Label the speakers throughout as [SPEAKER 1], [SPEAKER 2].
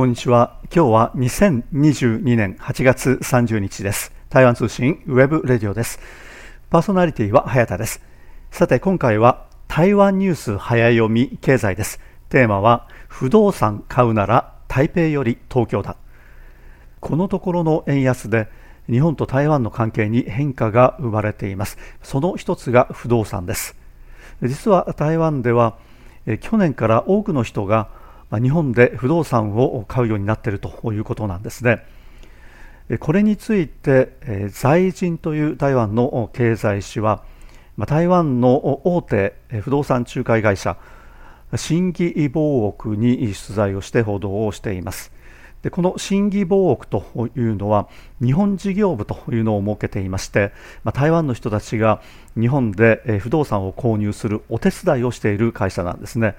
[SPEAKER 1] こんにちは。今日は2022年8月30日です。台湾通信 web radio です。パーソナリティは早田です。さて今回は台湾ニュース早読み経済です。テーマは不動産買うなら台北より東京だ。このところの円安で日本と台湾の関係に変化が生まれています。その一つが不動産です。実は台湾では去年から多くの人が日本で不動産を買うようになっているということなんですね。これについて財人という台湾の経済誌は台湾の大手不動産仲介会社新義防億に取材をして報道をしていますでこの新義防億というのは日本事業部というのを設けていまして台湾の人たちが日本で不動産を購入するお手伝いをしている会社なんですね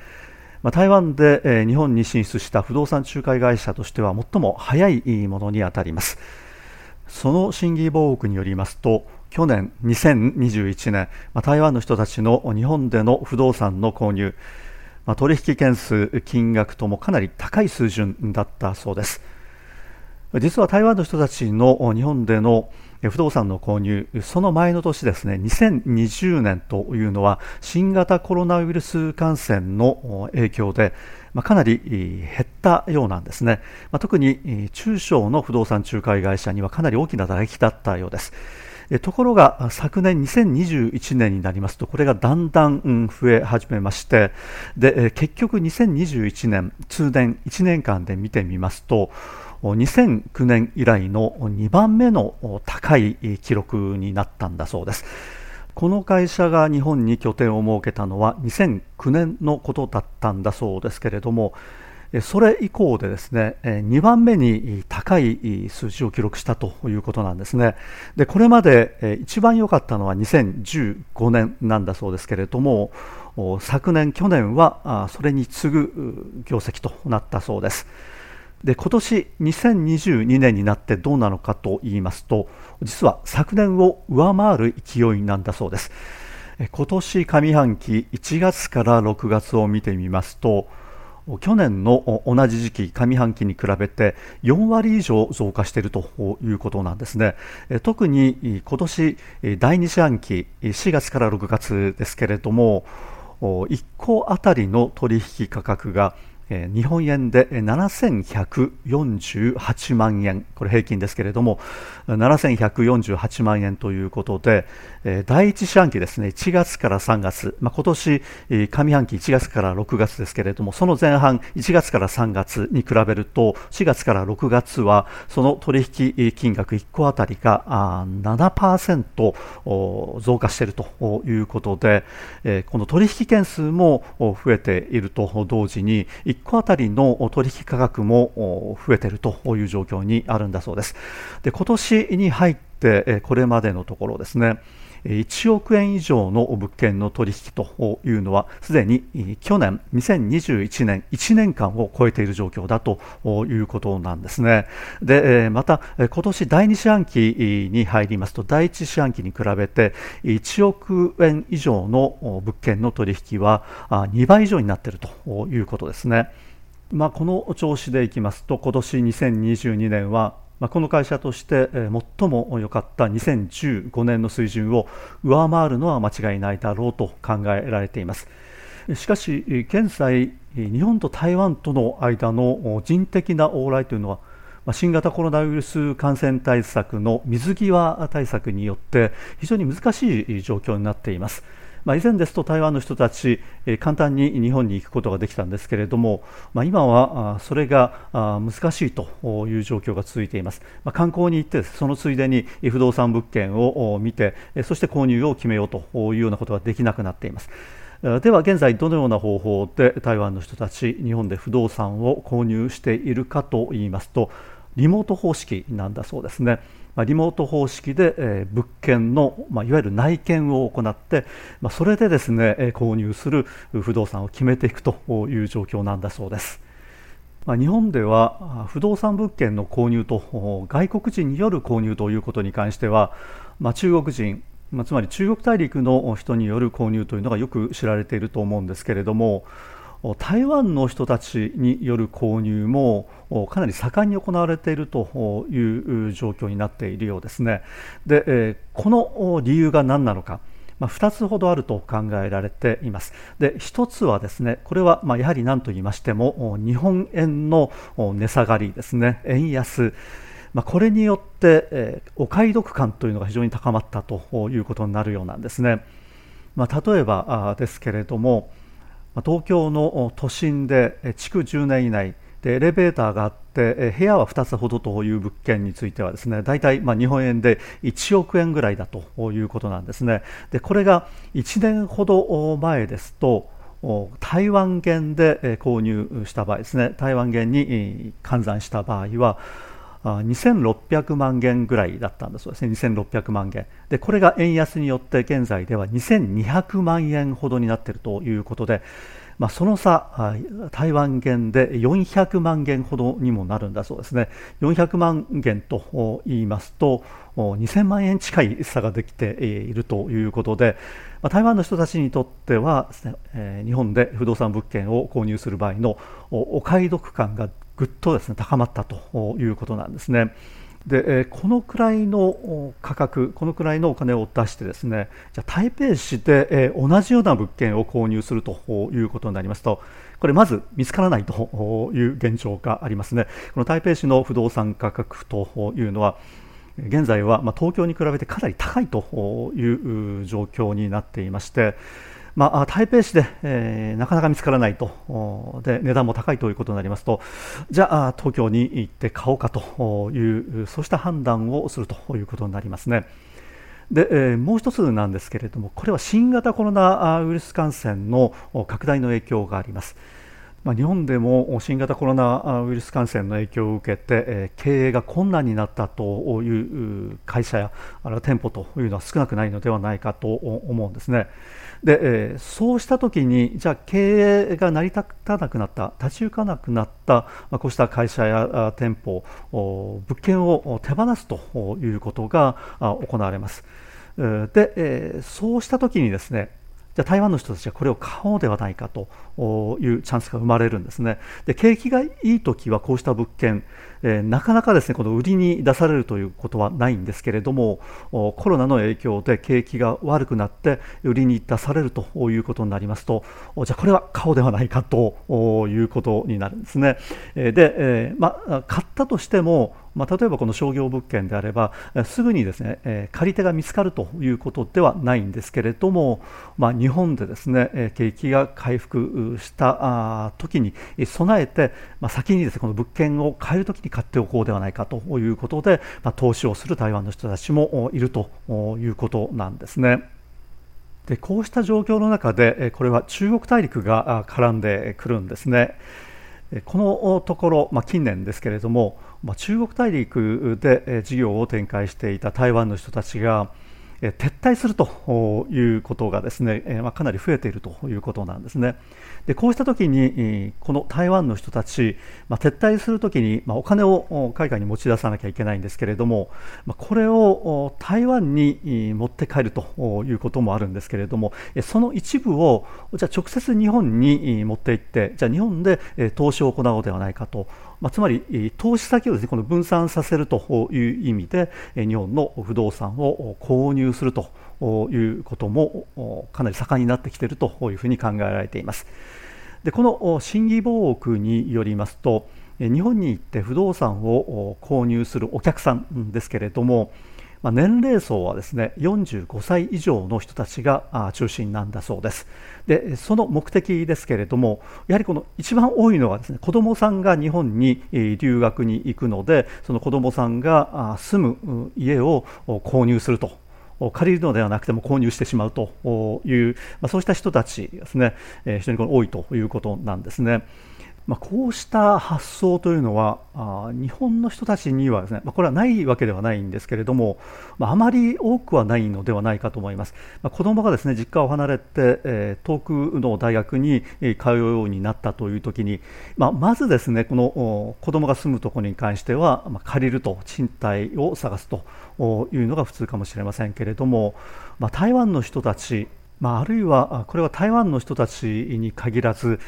[SPEAKER 1] まあ、台湾で、え、日本に進出した不動産仲介会社としては最も早いものにあたります。その審議防億によりますと去年2021年、まあ、台湾の人たちの日本での不動産の購入、まあ、取引件数金額ともかなり高い水準だったそうです。実は台湾の人たちの日本での不動産の購入、その前の年ですね、2020年というのは新型コロナウイルス感染の影響で、ま、かなり減ったようなんですね、ま、特に中小の不動産仲介会社にはかなり大きな打撃だったようです。ところが昨年2021年になりますとこれがだんだん増え始めましてで結局2021年通年1年間で見てみますと2009年以来の2番目の高い記録になったんだそうです。この会社が日本に拠点を設けたのは2009年のことだったんだそうですけれども、それ以降でですね、2番目に高い数字を記録したということなんですね。で、これまで一番良かったのは2015年なんだそうですけれども、昨年、去年はそれに次ぐ業績となったそうです。で今年2022年になってどうなのかと言いますと実は昨年を上回る勢いなんだそうです。今年上半期1月から6月を見てみますと去年の同じ時期上半期に比べて4割以上増加しているということなんですね。特に今年第2四半期4月から6月ですけれども1個あたりの取引価格が日本円で7148万円、これ平均ですけれども、7148万円ということで、第一四半期ですね、1月から3月、まあ、今年、上半期1月から6月ですけれども、その前半1月から3月に比べると、4月から6月は、その取引金額1個あたりが7%増加しているということで、この取引件数も増えていると同時に、1個あたりの取引価格も増えているという状況にあるんだそうです。で今年に入ってえこれまでのところですね。1億円以上の物件の取引というのはすでに去年2021年1年間を超えている状況だということなんですね。でまた今年第2四半期に入りますと第1四半期に比べて1億円以上の物件の取引は2倍以上になっているということですね。まあ、この調子でいきますと今年2022年はまあ、この会社として最も良かった2015年の水準を上回るのは間違いないだろうと考えられています。しかし現在日本と台湾との間の人的な往来というのは新型コロナウイルス感染対策の水際対策によって非常に難しい状況になっています。まあ、以前ですと台湾の人たち、え、簡単に日本に行くことができたんですけれども、まあ、今はそれが難しいという状況が続いています、まあ、観光に行ってそのついでに不動産物件を見てそして購入を決めようというようなことができなくなっていますでは現在どのような方法で台湾の人たち日本で不動産を購入しているかといいますとリモート方式なんだそうですね。まあ、リモート方式で、えー、物件の、まあ、いわゆる内見を行って、まあ、それでですね、えー、購入する不動産を決めていくという状況なんだそうです。まあ、日本では不動産物件の購入と外国人による購入ということに関しては、まあ、中国人、まあ、つまり中国大陸の人による購入というのがよく知られていると思うんですけれども台湾の人たちによる購入もかなり盛んに行われているという状況になっているようですね。で、この理由が何なのか。まあ、2つほどあると考えられています。で1つはですねこれはまやはり何と言いましても日本円の値下がりですね円安まあ、これによって、え、お買い得感というのが非常に高まったということになるようなんですね。まあ、例えばですけれども、東京の都心で築10年以内でエレベーターがあって部屋は2つほどという物件についてはですね大体まあ日本円で1億円ぐらいだということなんですね。でこれが1年ほど前ですと台湾元で購入した場合ですね。台湾元に換算した場合は2600万元ぐらいだったんだそうですね、2600万元。で、これが円安によって現在では2200万円ほどになっているということで、まあ、その差、台湾元で400万元ほどにもなるんだそうですね、400万元と言いますと、2000万円近い差ができているということで、台湾の人たちにとってはね、日本で不動産物件を購入する場合のお買い得感がぐっとですね高まったということなんですね。でこのくらいの価格、このくらいのお金を出してですねじゃ台北市で同じような物件を購入するということになりますとこれまず見つからないという現状がありますね。この台北市の不動産価格というのは現在は東京に比べてかなり高いという状況になっていましてまあ、台北市で、えー、なかなか見つからないとで値段も高いということになりますとじゃあ東京に行って買おうかというそうした判断をするということになりますね。で、えー、もう一つなんですけれどもこれは新型コロナウイルス感染の拡大の影響があります。まあ、日本でも新型コロナウイルス感染の影響を受けて、えー、経営が困難になったという会社やあるいは店舗というのは少なくないのではないかと思うんですね。で、えー、そうしたときにじゃあ経営が成り立たなくなった立ち行かなくなった、まあ、こうした会社や店舗物件を手放すということが行われます。で、えー、そうしたときにですねじゃ台湾の人たちはこれを買おうではないかというチャンスが生まれるんですね。で景気がいい時はこうした物件、えー、なかなかですねこの売りに出されるということはないんですけれどもコロナの影響で景気が悪くなって売りに出されるということになりますとじゃあこれは買おうではないかということになるんですね。で、えー、ま、買ったとしてもまあ、例えばこの商業物件であればすぐにですね、え、借り手が見つかるということではないんですけれども、まあ、日本でですね、景気が回復した時に備えて、まあ、先にですねこの物件を買える時に買っておこうではないかということで、ま、投資をする台湾の人たちもいるということなんですね。でこうした状況の中でこれは中国大陸が絡んでくるんですね。このところ、まあ、近年ですけれども、まあ、中国大陸で事業を展開していた台湾の人たちが撤退するということがですね、かなり増えているということなんですね。でこうしたときにこの台湾の人たち、ま、撤退するときに、お金を海外に持ち出さなきゃいけないんですけれども、これを台湾に持って帰るということもあるんですけれどもその一部をじゃ直接日本に持って行ってじゃあ日本で投資を行おうではないかとまあ、つまり投資先をですねこの分散させるという意味で日本の不動産を購入するということもかなり盛んになってきているというふうに考えられています。でこの審議防区によりますと日本に行って不動産を購入するお客さんですけれどもまあ、年齢層はですね45歳以上の人たちが中心なんだそうですでその目的ですけれどもやはりこの一番多いのはですね子どもさんが日本に留学に行くのでその子どもさんが住む家を購入すると借りるのではなくても購入してしまうという、まあ、そうした人たちですね、えー、非常に多いということなんですね。まあ、こうした発想というのはあ日本の人たちにはですね、まあ、これはないわけではないんですけれども、まあ、あまり多くはないのではないかと思います、まあ、子どもがですね実家を離れて、えー、遠くの大学に通うようになったという時に、まあ、まずですねこの子どもが住むところに関しては、まあ、借りると賃貸を探すというのが普通かもしれませんけれども、まあ、台湾の人たちまあ、あるいはこれは台湾の人たちに限らず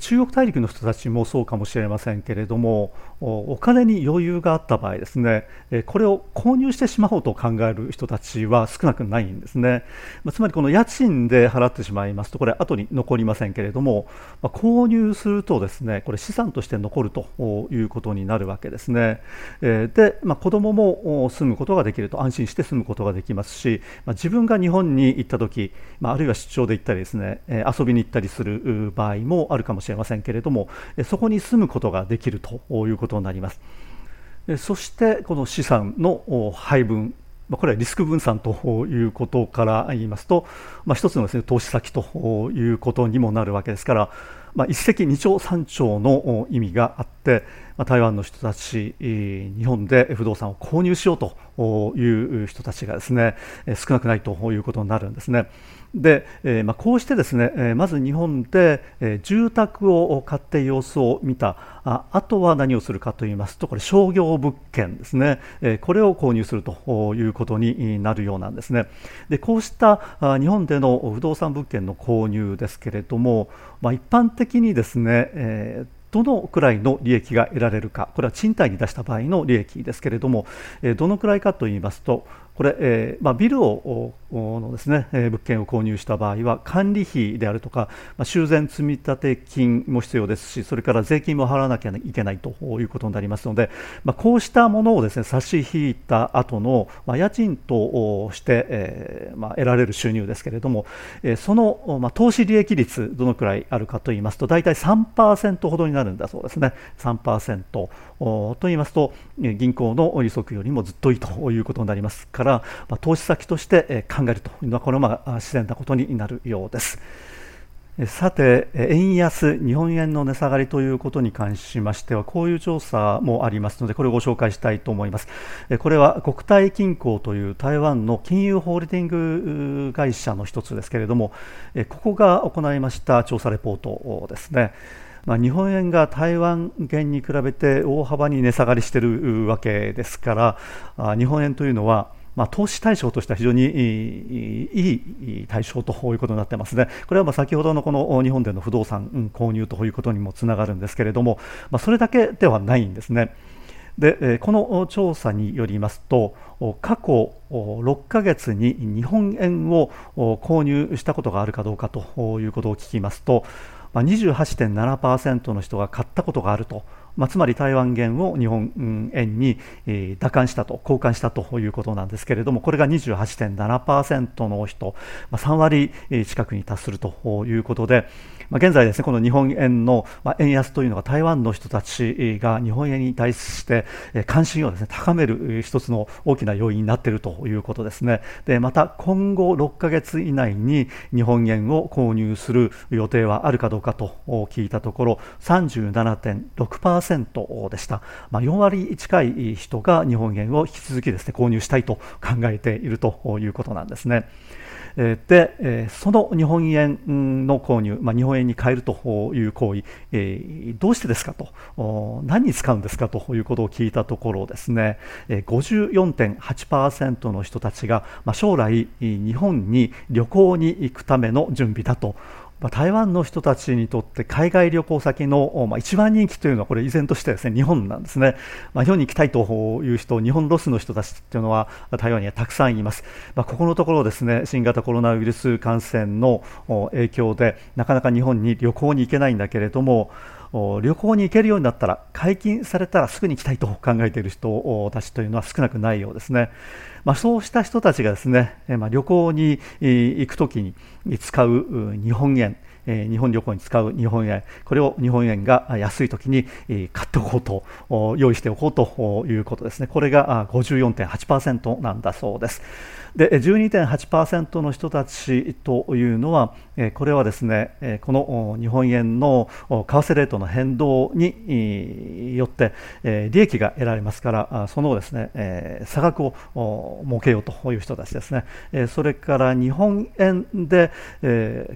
[SPEAKER 1] 中国大陸の人たちもそうかもしれませんけれどもお金に余裕があった場合ですねこれを購入してしまおうと考える人たちは少なくないんですね。つまりこの家賃で払ってしまいますとこれ後に残りませんけれども購入するとですねこれ資産として残るということになるわけですね。で、まあ、子供も住むことができると安心して住むことができますし自分が日本に行った時あるいは出張で行ったりですね遊びに行ったりする場合もあるかももしれませんけれどもそこに住むことができるということになります。そしてこの資産の配分これはリスク分散ということから言いますと、まあ、一つのです、ね、投資先ということにもなるわけですから、まあ、一石二鳥三鳥の意味があって、ま、台湾の人たち日本で不動産を購入しようという人たちがですね少なくないということになるんですね。で、まあ、こうしてですね、まず日本で、住宅を買って様子を見た。ああとは何をするかといいますとこれ商業物件ですね、これを購入するということになるようなんですね。でこうした日本での不動産物件の購入ですけれども、まあ、一般的にですね、えーどのくらいの利益が得られるか、これは賃貸に出した場合の利益ですけれども、どのくらいかといいますと、これ、えまあ、ビルをのですね、えー、物件を購入した場合は管理費であるとか、まあ、修繕積立金も必要ですしそれから税金も払わなきゃいけないということになりますので、まあ、こうしたものをですね差し引いた後の、まあ、家賃として、えーまあ、得られる収入ですけれども、えー、その、まあ、投資利益率どのくらいあるかといいますと大体3%ほどになるんだそうですね。3%と言いますと銀行の利息よりもずっといいということになりますから、まあ、投資先として考えるというのはこれはまあ自然なことになるようです。さて、円安、日本円の値下がりということに関しましては、こういう調査もありますので、これをご紹介したいと思います。これは国泰金庫という台湾の金融ホールディング会社の一つですけれども、ここが行いました調査レポートですね。まあ、日本円が台湾元に比べて大幅に値下がりしているわけですから日本円というのはまあ、投資対象としては非常にいい対象ということになってますね。これはま先ほどのこの日本での不動産購入ということにもつながるんですけれども、まあ、それだけではないんですね。でこの調査によりますと過去6ヶ月に日本円を購入したことがあるかどうかということを聞きますと28.7%の人が買ったことがあるとまあ、つまり台湾元を日本円に、えー、打換したと交換したということなんですけれどもこれが28.7%の人、まあ、3割近くに達するということで、まあ、現在ですねこの日本円の、まあ、円安というのが台湾の人たちが日本円に対して関心をですね高める一つの大きな要因になっているということですね。でまた今後6ヶ月以内に日本円を購入する予定はあるかどうかと聞いたところ37.6% 4%でした、まあ、4割近い人が日本円を引き続きですね購入したいと考えているということなんですね。で、その日本円の購入、まあ、日本円に変えるという行為、どうしてですかと、何に使うんですかということを聞いたところですね、54.8%の人たちが、将来、日本に旅行に行くための準備だとま、台湾の人たちにとって海外旅行先の、まあ、一番人気というのはこれ依然としてですね日本なんですね、まあ、日本に行きたいという人日本ロスの人たちというのは台湾にはたくさんいます、まあ、ここのところですね新型コロナウイルス感染の影響でなかなか日本に旅行に行けないんだけれども旅行に行けるようになったら解禁されたらすぐに行きたいと 考えている人たちというのは少なくないようですね。まあ、そうした人たちがですね、まあ、旅行に行くときに使う日本円日本旅行に使う日本円、これを日本円が安い時に買っておこうと、用意しておこうということですね。これが54.8%なんだそうです。で12.8%の人たちというのは、これはですねこの日本円の為替レートの変動によって利益が得られますからそのですね差額を設けようという人たちですね。それから日本円で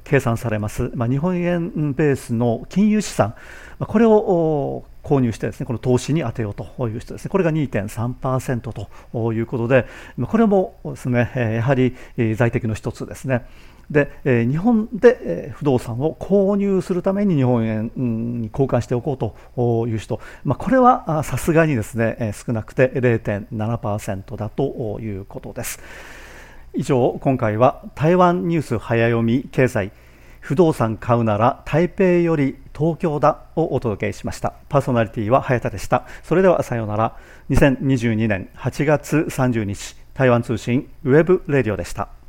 [SPEAKER 1] 計算されます、日本円ベースの金融資産、これを購入してですねこの投資に充てようという人ですね。これが2.3%ということでこれもですねやはり在宅の一つですね。で、日本で、不動産を購入するために日本円に交換しておこうという人、まあ、これはさすがにですね少なくて0.7%だということです。以上今回は台湾ニュース早読み経済不動産買うなら台北より東京だをお届けしました。パーソナリティは早田でした。それではさようなら。2022年8月30日台湾通信 web radio でした。